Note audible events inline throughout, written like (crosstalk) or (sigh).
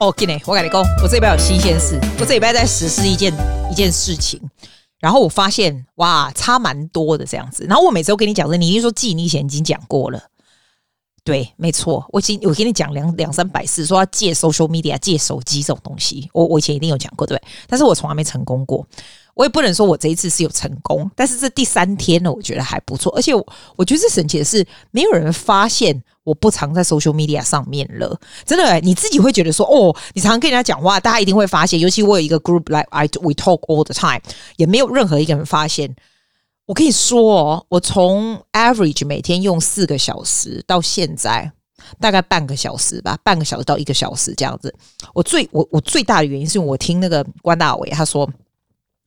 哦，今天我跟你讲，我这礼拜有新鲜事，我这礼拜在实施一件一件事情，然后我发现哇，差蛮多的这样子。然后我每次都跟你讲的，你一定说记，你以前已经讲过了。对，没错，我今我跟你讲两两三百次，说要借 social media、借手机这种东西，我我以前一定有讲过，对？但是我从来没成功过。我也不能说我这一次是有成功，但是这第三天呢，我觉得还不错。而且我，我觉得这神奇的是，没有人发现我不常在 social media 上面了。真的、你自己会觉得说，哦，你常常跟人家讲话，大家一定会发现。尤其我有一个 group，like I we talk all the time，也没有任何一个人发现。我跟你说哦，我从 average 每天用四个小时到现在大概半个小时吧，半个小时到一个小时这样子。我最我我最大的原因是因为我听那个关大伟他说。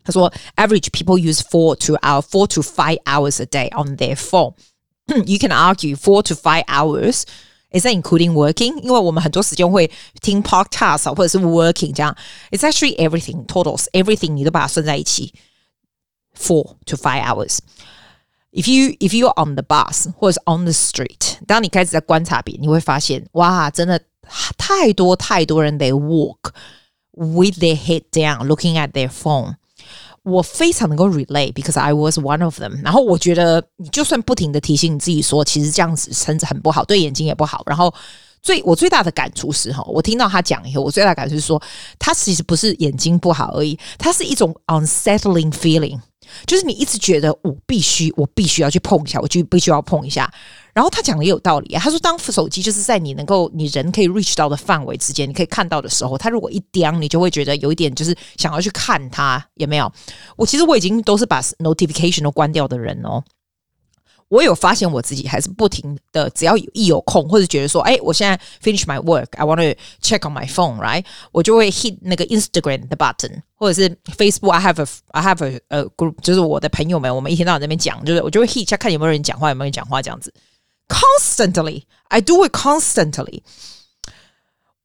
他说，average people use four to hour, four to five hours a day on their phone. (clears throat) You can argue four to five hours is that including working？因为我们很多时间会听 podcast 或者是 working 这样。It's actually everything totals everything 你都把它算在一起。Four to five hours. If you if you're on the bus 或者是 on the street，当你开始在观察别人，你会发现哇，真的太多太多人 they walk with their head down, looking at their phone. 我非常能够 relate，because I was one of them。然后我觉得，你就算不停的提醒你自己说，其实这样子身子很不好，对眼睛也不好。然后最我最大的感触是哈，我听到他讲以后，我最大感触是说，他其实不是眼睛不好而已，他是一种 unsettling feeling。就是你一直觉得我必须，我必须要去碰一下，我就必须要碰一下。然后他讲的也有道理啊，他说当手机就是在你能够你人可以 reach 到的范围之间，你可以看到的时候，他如果一掉，你就会觉得有一点就是想要去看他有没有。我其实我已经都是把 notification 都关掉的人哦。我有发现我自己还是不停的，只要一有空或者觉得说，哎，我现在 finish my work，I want to check on my phone，right？我就会 hit 那个 Instagram 的 button，或者是 Facebook，I have a I have a, a group，就是我的朋友们，我们一天到晚在那边讲，就是我就会 hit 一下看有没有人讲话，有没有人讲话这样子。Constantly，I do it constantly。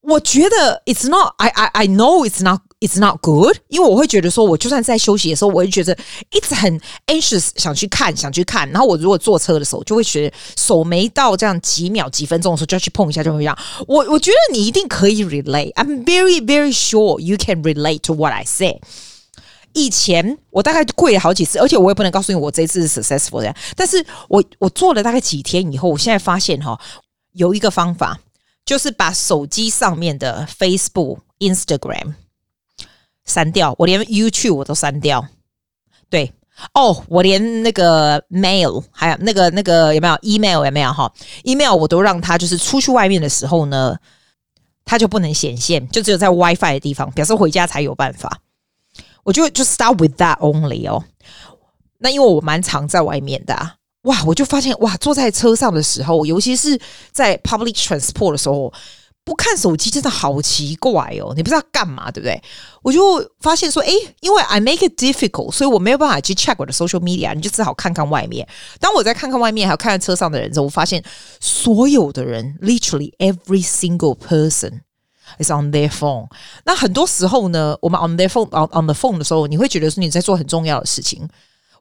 我觉得 it's not I I I know it's not it's not good，因为我会觉得说，我就算在休息的时候，我会觉得一直很 anxious，想去看，想去看。然后我如果坐车的时候，就会觉得手没到这样几秒几分钟的时候，就要去碰一下，就会这样。我我觉得你一定可以 relate。I'm very very sure you can relate to what I say。以前我大概跪了好几次，而且我也不能告诉你我这次是 successful 的。但是我我做了大概几天以后，我现在发现哈，有一个方法。就是把手机上面的 Facebook、Instagram 删掉，我连 YouTube 我都删掉。对，哦，我连那个 Mail 还有那个那个有没有 Email 有没有哈？Email 我都让它就是出去外面的时候呢，它就不能显现，就只有在 WiFi 的地方，表示回家才有办法。我就就 start with that only 哦。那因为我蛮常在外面的啊。哇！我就发现哇，坐在车上的时候，尤其是在 public transport 的时候，不看手机真的好奇怪哦。你不知道干嘛，对不对？我就发现说，诶，因为 I make it difficult，所以我没有办法去 check 我的 social media，你就只好看看外面。当我在看看外面，还有看看车上的人之后，我发现所有的人，literally every single person is on their phone。那很多时候呢，我们 on their phone on on the phone 的时候，你会觉得说你在做很重要的事情。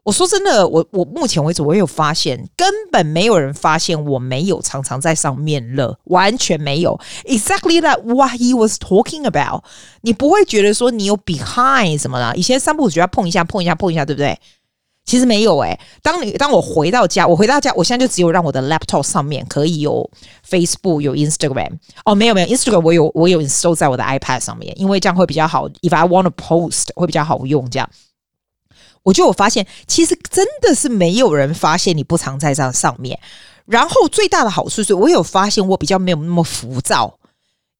我说真的，我我目前为止我有发现，根本没有人发现我没有常常在上面了，完全没有。Exactly that what he was talking about。你不会觉得说你有 behind 什么的？以前三不五时要碰一下碰一下碰一下，对不对？其实没有诶。当你当我回到家，我回到家，我现在就只有让我的 laptop 上面可以有 Facebook 有 Instagram。哦，没有没有 Instagram，我有我有 install 在我的 iPad 上面，因为这样会比较好。If I want to post，会比较好用这样。我就有发现，其实真的是没有人发现你不常在这上面。然后最大的好处是，我有发现我比较没有那么浮躁，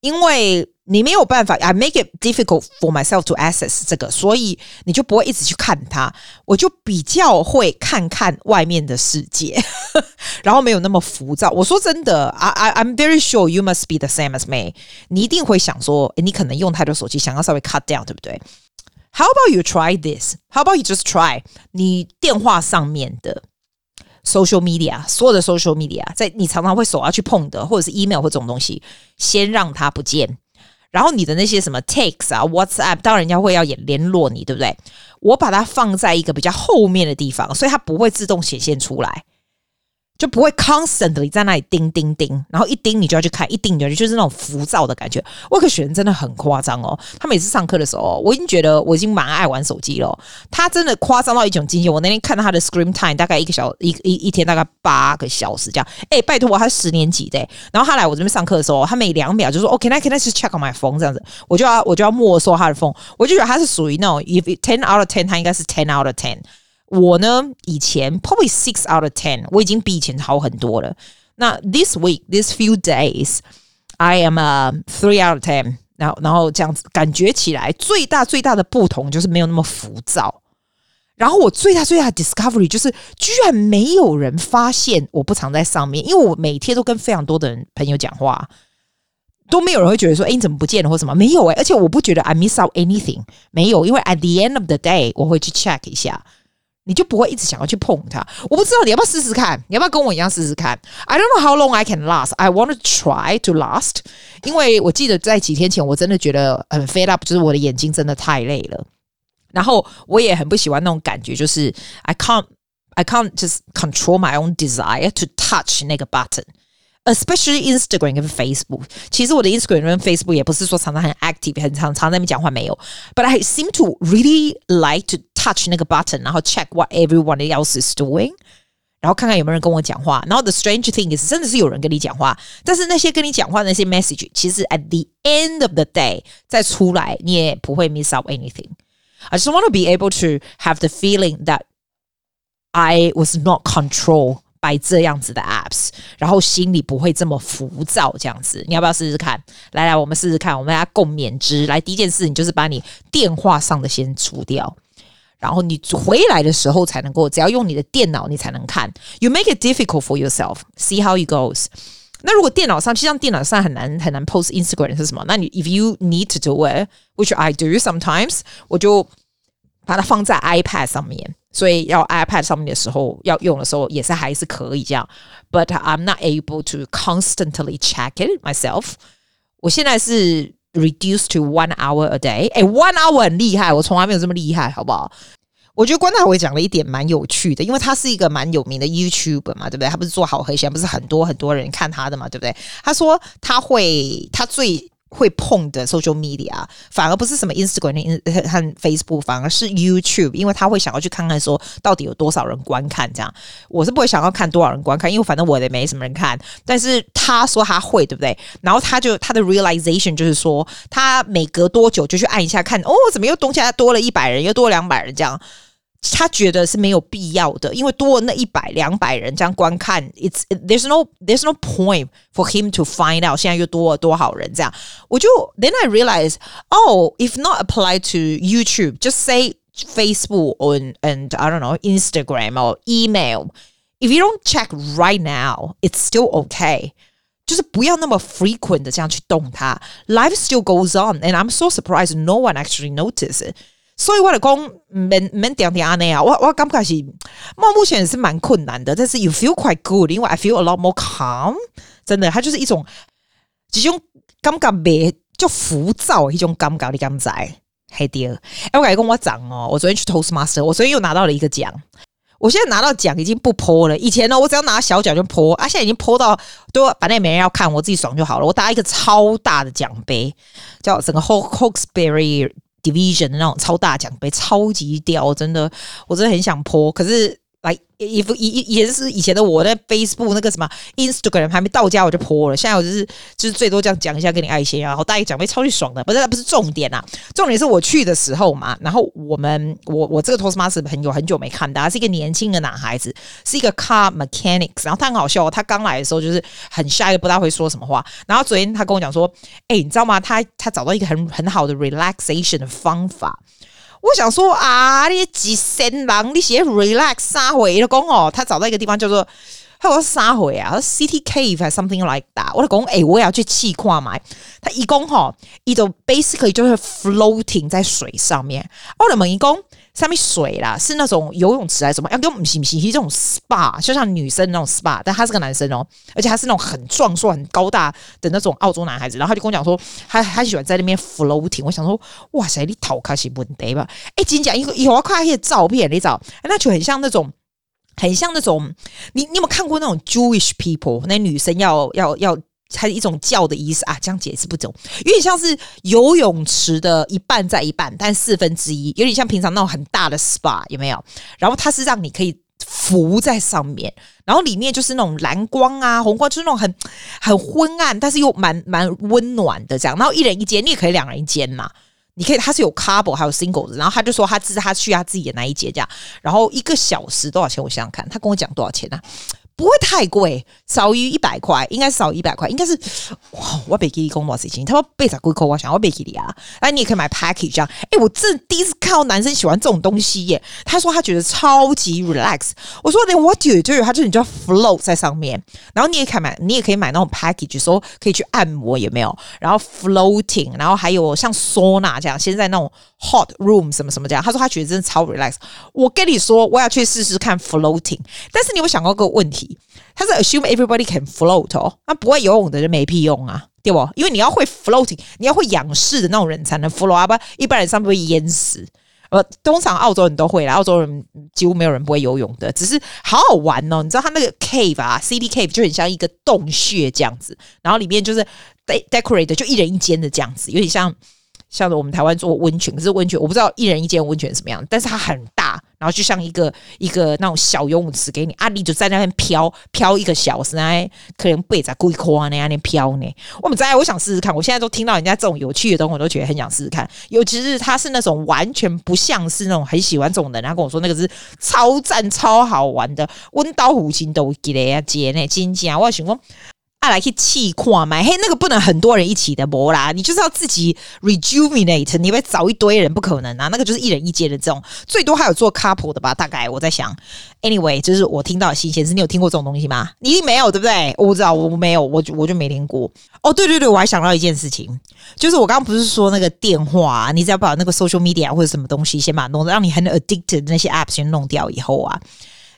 因为你没有办法，I make it difficult for myself to access 这个，所以你就不会一直去看它。我就比较会看看外面的世界，(laughs) 然后没有那么浮躁。我说真的，I I I'm very sure you must be the same as me。你一定会想说，你可能用太多手机，想要稍微 cut down，对不对？How about you try this? How about you just try? 你电话上面的 social media，所有的 social media，在你常常会手要去碰的，或者是 email 或这种东西，先让它不见。然后你的那些什么 text 啊、WhatsApp，当然人家会要也联络你，对不对？我把它放在一个比较后面的地方，所以它不会自动显现出来。就不会 constantly 在那里叮叮叮，然后一叮你就要去看，一叮你就去，就是那种浮躁的感觉。我有个学生真的很夸张哦，他每次上课的时候，我已经觉得我已经蛮爱玩手机了。他真的夸张到一种境界。我那天看到他的 screen time 大概一个小一一一天大概八个小时这样。哎，拜托我，他是十年级的。然后他来我这边上课的时候，他每两秒就说：“OK，那 can I just check on my phone？” 这样子，我就要我就要没收他的 phone。我就觉得他是属于那种 if ten out of ten，他应该是 ten out of ten。我呢，以前 probably six out of ten，我已经比以前好很多了。那 this week，this few days, I am a three out of ten。然后，然后这样子感觉起来，最大最大的不同就是没有那么浮躁。然后我最大最大的 discovery 就是，居然没有人发现我不常在上面，因为我每天都跟非常多的人朋友讲话，都没有人会觉得说，哎，你怎么不见了或什么？没有诶、欸，而且我不觉得 I miss out anything，没有，因为 at the end of the day，我会去 check 一下。你就不会一直想要去碰它。我不知道你要不要试试看，你要不要跟我一样试试看？I don't know how long I can last. I want to try to last，因为我记得在几天前我真的觉得很 fed up，就是我的眼睛真的太累了。然后我也很不喜欢那种感觉，就是 I can't I can't just control my own desire to touch 那个 button。Especially Instagram 跟 Facebook，其实我的 Instagram 跟 Facebook 也不是说常常很 active，很常常在那边讲话没有。But I seem to really like to touch 那个 button，然后 check what everyone else is doing，然后看看有没有人跟我讲话。然后 the strange thing is，真的是有人跟你讲话，但是那些跟你讲话的那些 message，其实 at the end of the day 再出来，你也不会 miss out anything。I just want to be able to have the feeling that I was not control。 by 这样子的 apps，然后心里不会这么浮躁，这样子，你要不要试试看？来来，我们试试看，我们大家共勉之。来，第一件事，你就是把你电话上的先除掉，然后你回来的时候才能够，只要用你的电脑，你才能看。You make it difficult for yourself. See how it goes. 那如果电脑上，其实像电脑上很难很难 post Instagram 是什么？那你 if you need to do it, which I do sometimes，我就把它放在 iPad 上面。所以要 iPad 上面的时候，要用的时候也是还是可以这样，but I'm not able to constantly check it myself。我现在是 reduce to one hour a day，哎，one hour 很厉害，我从来没有这么厉害，好不好？我觉得关大伟讲了一点蛮有趣的，因为他是一个蛮有名的 YouTuber 嘛，对不对？他不是做好和弦，不是很多很多人看他的嘛，对不对？他说他会，他最。会碰的 social media 反而不是什么 Instagram 和 Facebook，反而是 YouTube，因为他会想要去看看说到底有多少人观看这样。我是不会想要看多少人观看，因为反正我也没什么人看。但是他说他会，对不对？然后他就他的 realization 就是说，他每隔多久就去按一下看，哦，怎么又东西多了一百人，又多两百人这样。他觉得是没有必要的，因为多了那一百两百人这样观看，it's there's no there's no point for him to find out 现在又多了多少人这样。我就 then I realize oh if not apply to YouTube just say Facebook or and I don't know Instagram or email if you don't check right now it's still okay 就是不要那么 frequent 的这样去动它 life still goes on and I'm so surprised no one actually notice it 所以我的讲，免免点点安内啊，我我感觉是，我目前也是蛮困难的，但是 you feel quite good，因为 I feel a lot more calm，真的，它就是一种，这种感觉别就浮躁一种感觉，你敢知？嘿对，哎，我感觉跟我讲哦，我昨天去 Toastmaster，我昨天又拿到了一个奖，我现在拿到奖已经不泼了，以前呢，我只要拿小奖就泼啊，现在已经泼到都反正也没人要看，我自己爽就好了，我拿一个超大的奖杯，叫整个 Hawkesbury。Division 的那种超大奖杯，超级屌，真的，我真的很想泼可是。来，以以以也是以前的我在 Facebook 那个什么 Instagram 还没到家我就 po 了，现在我就是就是最多这样讲一下给你爱心啊，然后大家讲会超级爽的，不是不是重点啊，重点是我去的时候嘛，然后我们我我这个 Toastmaster 朋友很久没看到，他是一个年轻的男孩子，是一个 car mechanics，然后他很好笑，他刚来的时候就是很 shy，不大会说什么话，然后昨天他跟我讲说，哎，你知道吗？他他找到一个很很好的 relaxation 的方法。我想说啊，你几神狼，你写 relax 三回的工哦，他找到一个地方叫做，他说三回啊，City Cave 还 something like that。我就讲，哎，我也要去试看嘛。他一工吼，一种 basically 就是 floating 在水上面。我就问一讲。上面水啦，是那种游泳池还是什么？要跟我们洗不洗？这种 SPA 就像女生那种 SPA，但他是个男生哦，而且他是那种很壮硕、很高大的那种澳洲男孩子。然后他就跟我讲说，他他喜欢在那边 floating。我想说，哇塞，你头开是问题吧？哎，真讲一个以后看一些照片，你找，那就很像那种很像那种你你有没有看过那种 Jewish people？那女生要要要。还是一种叫的意思啊，这样解释不懂，有点像是游泳池的一半在一半，但四分之一，有点像平常那种很大的 SPA，有没有？然后它是让你可以浮在上面，然后里面就是那种蓝光啊、红光，就是那种很很昏暗，但是又蛮蛮温暖的这样。然后一人一间，你也可以两人一间嘛，你可以，它是有 couple 还有 single 的。然后他就说他自他去他自己的那一间这样，然后一个小时多少钱？我想想看，他跟我讲多少钱呢、啊？不会太贵，少于一百块，应该少一百块，应该是哇！我别给你公多少钱？他说被啥贵扣？我想我别给你啊！哎，你也可以买 package 这样。哎，我这第一次看到男生喜欢这种东西耶。他说他觉得超级 relax。我说 Then what you do？他就你就要 float 在上面，然后你也可以买，你也可以买那种 package，说可以去按摩有没有？然后 floating，然后还有像 sauna 这样，现在那种 hot room 什么什么这样。他说他觉得真的超 relax。我跟你说，我要去试试看 floating。但是你有想过个问题？他是 assume everybody can float 哦，那不会游泳的人没屁用啊，对不？因为你要会 floating，你要会仰视的那种人才能 float，啊不一般人上不会淹死。呃，通常澳洲人都会啦，澳洲人几乎没有人不会游泳的，只是好好玩哦。你知道他那个 cave 啊，city cave 就很像一个洞穴这样子，然后里面就是 de decorate 就一人一间的这样子，有点像。像我们台湾做温泉，可是温泉我不知道一人一间温泉什么样，但是它很，然后就像一个一个那种小游泳池给你，啊、你就在那边飘飘一个小时，哎，可能背在龟壳那样飘呢。我们在，我想试试看。我现在都听到人家这种有趣的东西，我都觉得很想试试看。尤其是他是那种完全不像是那种很喜欢这种人，然后跟我说那个是超赞超好玩的，温刀虎心都给了呀，姐呢，金姐，我想说。来去气矿嘛？嘿，那个不能很多人一起的播啦，你就是要自己 rejuvenate，你会找一堆人不可能啊。那个就是一人一间的这种，最多还有做 couple 的吧？大概我在想，anyway，就是我听到的新鲜事，你有听过这种东西吗？你一定没有，对不对？我不知道，我没有，我就我就没听过。哦，对对对，我还想到一件事情，就是我刚刚不是说那个电话，你只要把那个 social media 或者什么东西先把弄，让你很 addicted 那些 app 先弄掉以后啊。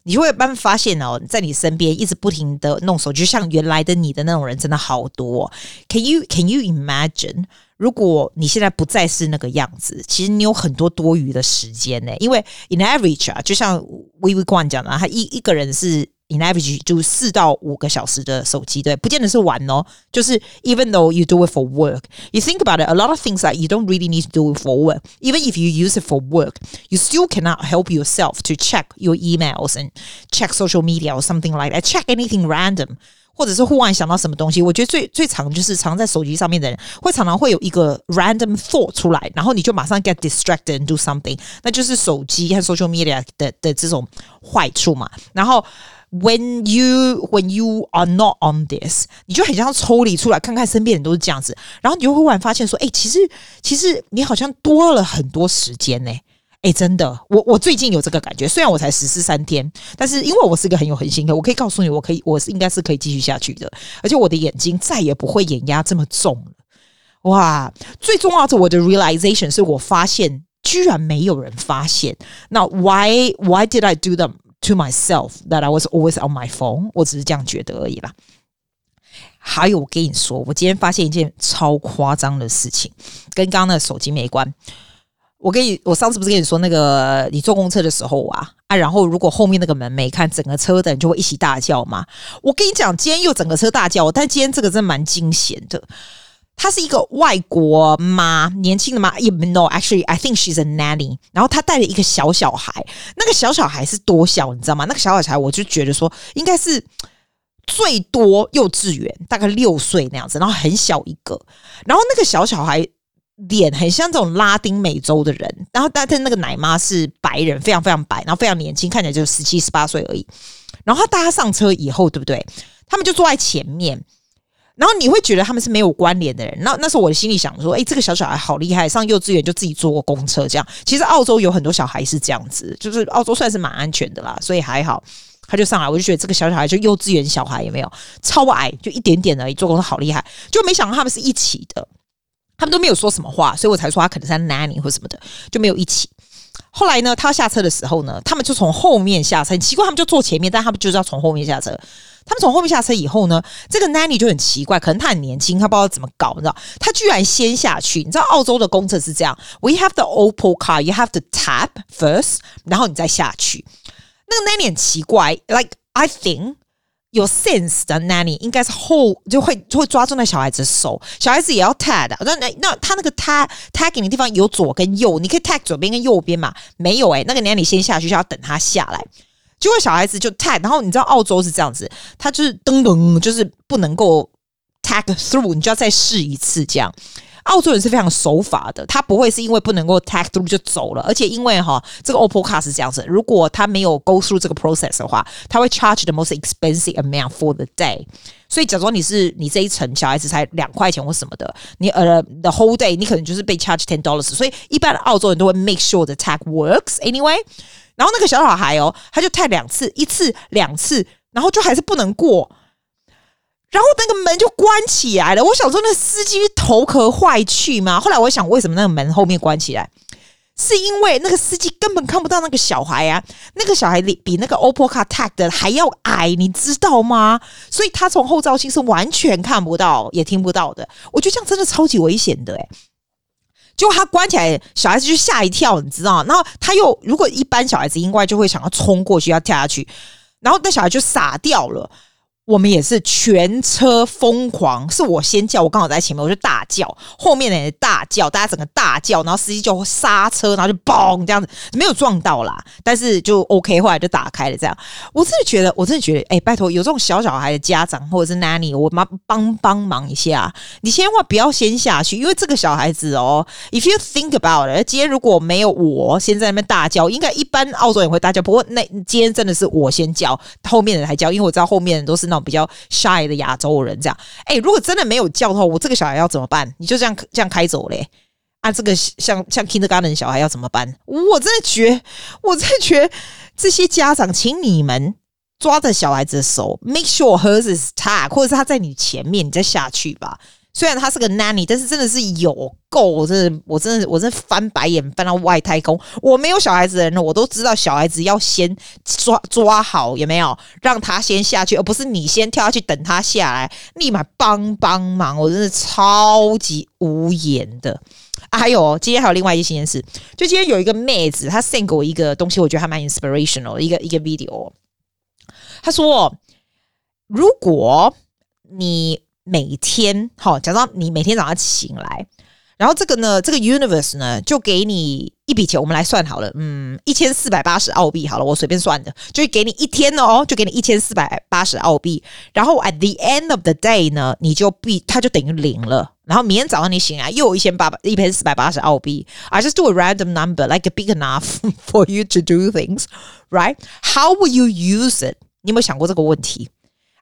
你就会慢慢发现哦，在你身边一直不停的弄手机，就像原来的你的那种人真的好多。Can you Can you imagine？如果你现在不再是那个样子，其实你有很多多余的时间呢。因为 in average 啊，就像 Vivi Guan 讲的，他一一个人是。In average 就四到五个小时的手机，对，不见得是玩哦。就是 even though you do it for work, you think about it, a lot of things that you don't really need to do it for work. Even if you use it for work, you still cannot help yourself to check your emails and check social media or something like that. Check anything random，或者是忽然想到什么东西。我觉得最最常就是常在手机上面的人，会常常会有一个 random thought 出来，然后你就马上 get distracted and do something。那就是手机和 social media 的的这种坏处嘛。然后。 When you when you are not on this，你就很像抽离出来，看看身边人都是这样子，然后你就会忽然发现说，哎、其实其实你好像多了很多时间呢。哎、真的，我我最近有这个感觉，虽然我才实施三天，但是因为我是一个很有恒心的，我可以告诉你，我可以，我是应该是可以继续下去的，而且我的眼睛再也不会眼压这么重了。哇，最重要的我的 realization 是我发现，居然没有人发现。那 why why did I do them？To myself that I was always on my phone，我只是这样觉得而已啦。还有，我跟你说，我今天发现一件超夸张的事情，跟刚刚的手机没关。我跟你，我上次不是跟你说那个，你坐公车的时候啊啊，然后如果后面那个门没看，整个车的人就会一起大叫嘛。我跟你讲，今天又整个车大叫，但今天这个真蛮惊险的。她是一个外国妈，年轻的妈。也 no，actually I think she's a nanny。然后她带了一个小小孩，那个小小孩是多小，你知道吗？那个小小孩我就觉得说应该是最多幼稚园，大概六岁那样子，然后很小一个。然后那个小小孩脸很像这种拉丁美洲的人，然后但是那个奶妈是白人，非常非常白，然后非常年轻，看起来就十七十八岁而已。然后大家上车以后，对不对？他们就坐在前面。然后你会觉得他们是没有关联的人，那那时候我的心里想说，哎，这个小小孩好厉害，上幼稚园就自己坐过公车这样。其实澳洲有很多小孩是这样子，就是澳洲算是蛮安全的啦，所以还好，他就上来，我就觉得这个小小孩就幼稚园小孩有没有超矮，就一点点而已，坐公车好厉害，就没想到他们是一起的，他们都没有说什么话，所以我才说他可能是 nanny 或什么的，就没有一起。后来呢，他下车的时候呢，他们就从后面下车，很奇怪，他们就坐前面，但他们就是要从后面下车。他们从后面下车以后呢，这个 nanny 就很奇怪，可能他很年轻，他不知道怎么搞，你知道？他居然先下去。你知道澳洲的公车是这样，We have the Opal car, you have to tap first，然后你再下去。那个 nanny 很奇怪，like I think 有 sense 的 nanny 应该是后就会就会抓住那小孩子的手，小孩子也要 tag 的。那那那他那个 tag tagging 的地方有左跟右，你可以 tag 左边跟右边嘛？没有哎、那个 nanny 先下去就要等他下来，结果小孩子就 tag，然后你知道澳洲是这样子，他就是噔噔，就是不能够 tag through，你就要再试一次这样。澳洲人是非常守法的，他不会是因为不能够 tag through 就走了，而且因为哈这个 Opal Card 是这样子，如果他没有 go through 这个 process 的话，他会 charge the most expensive amount for the day。所以假如你是你这一层小孩子才两块钱或什么的，你呃 the whole day 你可能就是被 charge ten dollars。所以一般的澳洲人都会 make sure the tag works anyway。然后那个小小孩哦，他就 tag 两次，一次两次，然后就还是不能过。然后那个门就关起来了，我想说那司机头壳坏去吗？后来我想，为什么那个门后面关起来？是因为那个司机根本看不到那个小孩啊，那个小孩比比那个 OPPO Car tag 的还要矮，你知道吗？所以他从后照镜是完全看不到，也听不到的。我觉得这样真的超级危险的，诶，就他关起来，小孩子就吓一跳，你知道？然后他又如果一般小孩子应该就会想要冲过去要跳下去，然后那小孩就傻掉了。我们也是全车疯狂，是我先叫，我刚好在前面，我就大叫，后面的人大叫，大家整个大叫，然后司机就刹车，然后就嘣这样子，没有撞到啦，但是就 OK，后来就打开了这样。我真的觉得，我真的觉得，哎、拜托，有这种小小孩的家长或者是 nanny，我妈帮帮忙一下，你千万不要先下去，因为这个小孩子哦，if you think about it，今天如果没有我先在那边大叫，应该一般澳洲人会大叫，不过那今天真的是我先叫，后面的人才叫，因为我知道后面的人都是那比较 shy 的亚洲人这样，哎、如果真的没有叫的话，我这个小孩要怎么办？你就这样这样开走嘞？啊，这个像像 kindergarten 小孩要怎么办？我真的觉，我真的觉，这些家长，请你们抓着小孩子的手，make sure hers is tagged，或者是他在你前面，你再下去吧。虽然他是个 nanny，但是真的是有够，我真的，我真的，我真的翻白眼翻到外太空。我没有小孩子的人，我都知道小孩子要先抓抓好，有没有？让他先下去，而不是你先跳下去等他下来，立马帮帮忙。我真的超级无言的。啊，还有今天还有另外一件事，就今天有一个妹子，她 send 给我一个东西，我觉得还蛮 inspirational 一个一个 video。她说，如果你每天好，假装你每天早上醒来，然后这个呢，这个 universe 呢，就给你一笔钱，我们来算好了，嗯，一千四百八十澳币好了，我随便算的，就给你一天哦，就给你一千四百八十澳币，然后 at the end of the day 呢，你就必它就等于零了，然后明天早上你醒来又有一千八百一千四百八十澳币，I just do a random number like a big enough (laughs) for you to do things, right? How will you use it？你有没有想过这个问题？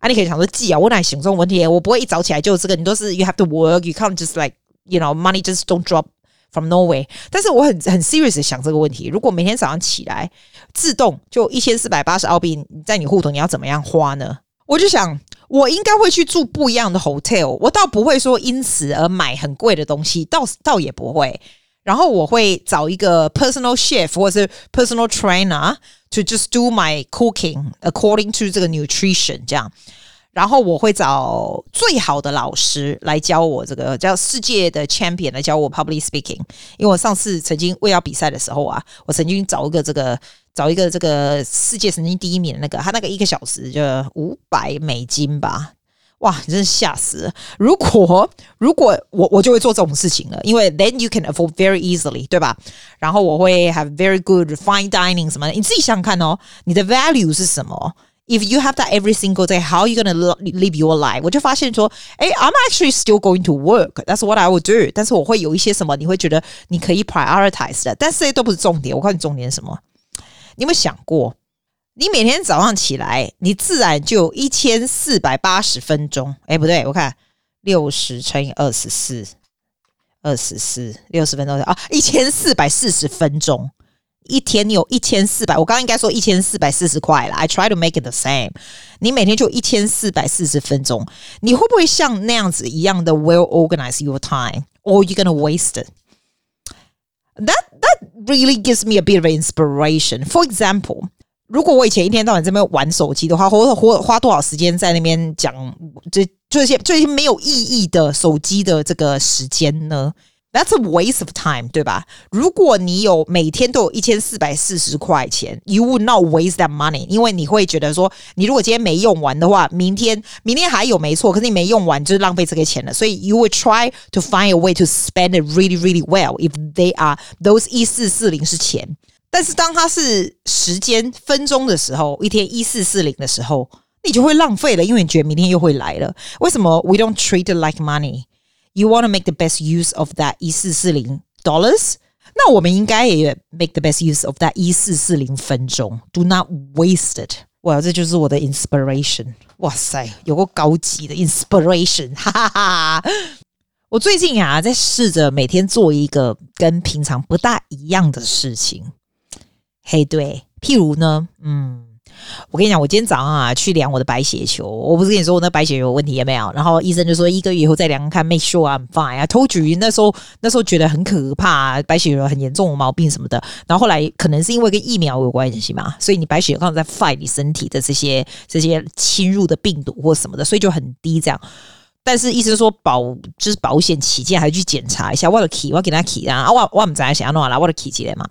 啊，你可以想说记啊，我哪想这种问题？我不会一早起来就这个，你都是 you have to work, you can't just like you know money just don't drop from nowhere。但是我很很 serious 的想这个问题，如果每天早上起来自动就一千四百八十澳币在你户头，你要怎么样花呢？我就想，我应该会去住不一样的 hotel，我倒不会说因此而买很贵的东西，倒倒也不会。然后我会找一个 personal chef 或者是 personal trainer to just do my cooking according to 这个 nutrition 这样。然后我会找最好的老师来教我这个叫世界的 champion 来教我 public speaking。因为我上次曾经为要比赛的时候啊，我曾经找一个这个找一个这个世界曾经第一名的那个，他那个一个小时就五百美金吧。哇，你真是吓死了！如果如果我我就会做这种事情了，因为 then you can afford very easily，对吧？然后我会 have very good fine dining 什么的，你自己想想看哦，你的 value 是什么？If you have that every single day, how are you gonna live your life？我就发现说，哎，I'm actually still going to work. That's what I would do. 但是我会有一些什么，你会觉得你可以 prioritize 的，但是这些都不是重点。我告诉你重点是什么？你有没有想过？ 你每天早上起来，你自然就有一千四百八十分钟。哎，不对，我看六十乘以二十四，二十四六十分钟啊，一千四百四十分钟。一天你有一千四百，我刚刚应该说一千四百四十块了。I try to make it the same。你每天就一千四百四十分钟，你会不会像那样子一样的 well organize your time，or you gonna waste it？That that really gives me a bit of inspiration. For example. 如果我以前一天到晚在那边玩手机的话，或者或花多少时间在那边讲这这些这些没有意义的手机的这个时间呢？That's a waste of time，对吧？如果你有每天都有一千四百四十块钱，you would not waste that money，因为你会觉得说，你如果今天没用完的话，明天明天还有没错，可是你没用完就是浪费这个钱了。所以 you would try to find a way to spend it really really well if they are those 一四四零是钱，但是当它是时间分钟的时候，一天一四四零的时候，你就会浪费了，因为你觉得明天又会来了。为什么 we don't treat it like money？You want to make the best use of that 一四四零 dollars？那我们应该也 make the best use of that 一四四零分钟。Do not waste it。哇，这就是我的 inspiration。哇塞，有个高级的 inspiration，哈哈哈。我最近啊，在试着每天做一个跟平常不大一样的事情。嘿，对，譬如呢，嗯。我跟你讲，我今天早上啊去量我的白血球，我不是跟你说我那白血球有问题有没有？然后医生就说一个月以后再量看，make sure I'm fine。I told you 那时候那时候觉得很可怕，白血球很严重的毛病什么的。然后后来可能是因为跟疫苗有关系嘛，所以你白血球刚好在 fight 你身体的这些这些侵入的病毒或什么的，所以就很低这样。但是医生说保就是保险起见，还去检查一下。我的 key 我给他 key 啊，我我们在想要弄啦，我的 key 起来嘛。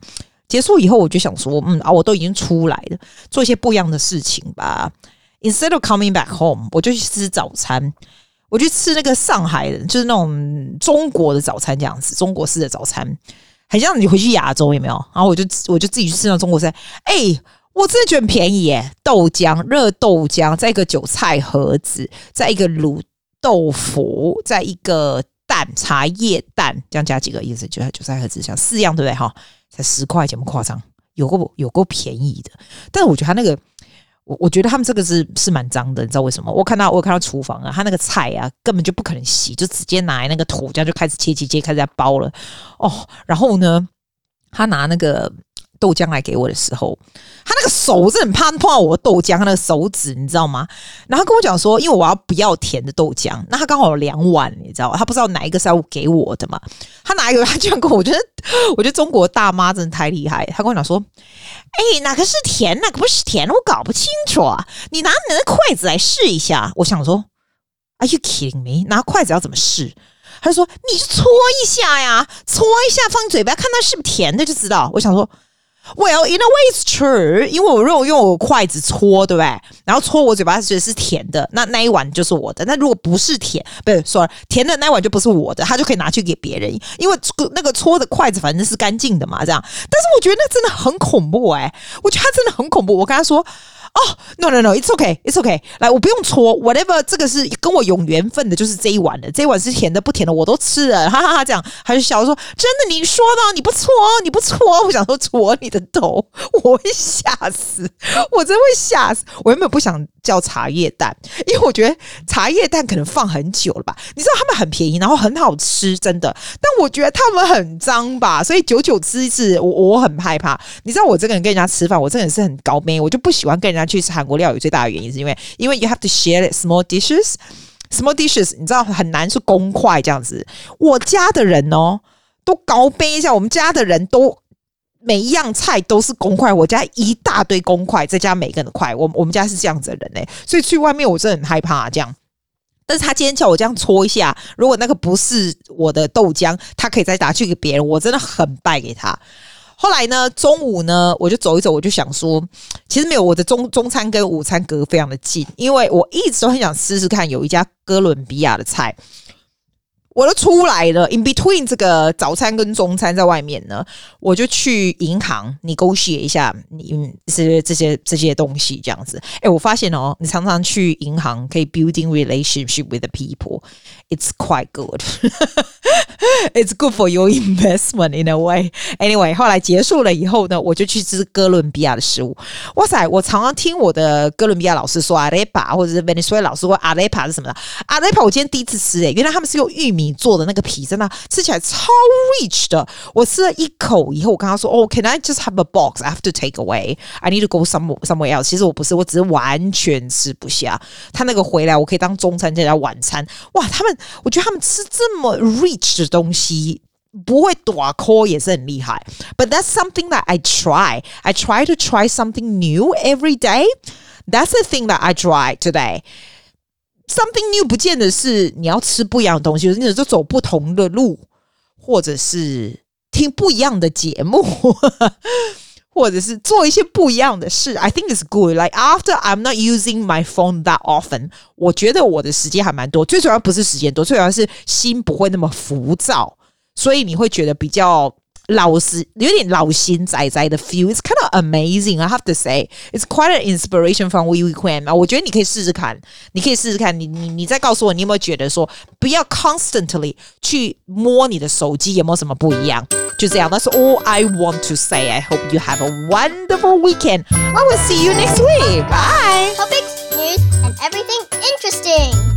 结束以后，我就想说，嗯啊，我都已经出来了，做一些不一样的事情吧。Instead of coming back home，我就去吃早餐。我去吃那个上海的，就是那种中国的早餐这样子，中国式的早餐，很像你回去亚洲有没有？然后我就我就自己去吃那中国菜。哎，我真的觉得很便宜耶！豆浆、热豆浆，再一个韭菜盒子，再一个卤豆腐，再一个蛋茶叶蛋，这样加几个意思？就韭菜盒子，像四样，对不对？哈。才十块钱，不夸张，有够有够便宜的。但是我觉得他那个，我我觉得他们这个是是蛮脏的，你知道为什么？我看到我有看到厨房啊，他那个菜啊，根本就不可能洗，就直接拿来那个土，这样就开始切切切，开始在包了。哦，然后呢，他拿那个。豆浆来给我的时候，他那个手是很怕碰到我的豆浆，他那个手指你知道吗？然后跟我讲说，因为我要不要甜的豆浆，那他刚好有两碗，你知道？他不知道哪一个是要给我的嘛？他哪一个？他居然跟我，我觉得，我觉得中国大妈真的太厉害。他跟我讲说，哎，哪个是甜，哪个不是甜？我搞不清楚啊！你拿你的筷子来试一下。我想说，Are you kidding me？拿筷子要怎么试？他就说，你就搓一下呀，搓一下放嘴巴，看它是不是甜的就知道。我想说。Well, in a way, it's true. 因为我如果用我筷子戳，对不对？然后戳我嘴巴，觉得是甜的，那那一碗就是我的。那如果不是甜，不是说甜的那一碗就不是我的，他就可以拿去给别人。因为那个戳的筷子反正是干净的嘛，这样。但是我觉得那真的很恐怖哎、我觉得他真的很恐怖。我跟他说。哦、，no no no，it's okay，it's okay。来，我不用搓，whatever，这个是跟我有缘分的，就是这一碗的，这一碗是甜的不甜的我都吃了，哈哈哈，这样，他就笑说：“真的，你说的，你不搓，你不搓。”我想说搓你的头，我会吓死，我真会吓死。我原本不想叫茶叶蛋，因为我觉得茶叶蛋可能放很久了吧。你知道他们很便宜，然后很好吃，真的。但我觉得他们很脏吧，所以久久吃一次，我我很害怕。你知道我这个人跟人家吃饭，我真的是很高妹，我就不喜欢跟人家。去吃韩国料理最大的原因是因为，因为 you have to share small dishes，small dishes，你知道很难是公筷这样子。我家的人哦，都高杯一下，我们家的人都每一样菜都是公筷，我家一大堆公筷，再加每个人的筷，我我们家是这样子的人嘞，所以去外面我真的很害怕这样。但是他今天叫我这样搓一下，如果那个不是我的豆浆，他可以再拿去给别人，我真的很败给他。后来呢，中午呢，我就走一走，我就想说，其实没有我的中中餐跟午餐隔非常的近，因为我一直都很想试试看有一家哥伦比亚的菜。我都出来了，in between 这个早餐跟中餐在外面呢，我就去银行你勾写一下，你这些这些这些东西这样子。哎，我发现哦，你常常去银行可以 building relationship with the people，it's quite good It's good for your investment in a way。Anyway，后来结束了以后呢，我就去吃哥伦比亚的食物。哇塞，我常常听我的哥伦比亚老师说 arepa，或者是 Venezuela 老师说 arepa 是什么的？arepa 我今天第一次吃，哎，原来他们是用玉米。做的那个皮真的吃起来超 rich 的。我吃了一口以后，我跟他说：“哦，Can I just have a box? I have to take away. I need to go somewhere somewhere else。”其实我不是，我只是完全吃不下。他那个回来，我可以当中餐再加晚餐。哇，他们，我觉得他们吃这么 rich 的 东西，不会大口也是很厉害。But that's something that I try. I try to try something new every day. That's the thing that I try today. Something new 不见得是你要吃不一样的东西，你只是走不同的路， 或者是听不一样的节目， 或者是做一些不一样的事。I think it's good. Like after I'm not using my phone that often，我觉得我的时间还蛮多。最主要不是时间多，最主要是心不会那么浮躁，所以你会觉得比较。老实有点老心仔仔的 feel, it's kind of amazing. I have to say, it's quite an inspiration from Wee Wee Quan 啊。我觉得你可以试试看，你可以试试看。你你你再告诉我，你有没有觉得说不要 constantly 去摸你的手机，有没有什么不一样？ to Zell. That's all I want to say. I hope you have a wonderful weekend. I will see you next week. Bye. Topics, news, and everything interesting.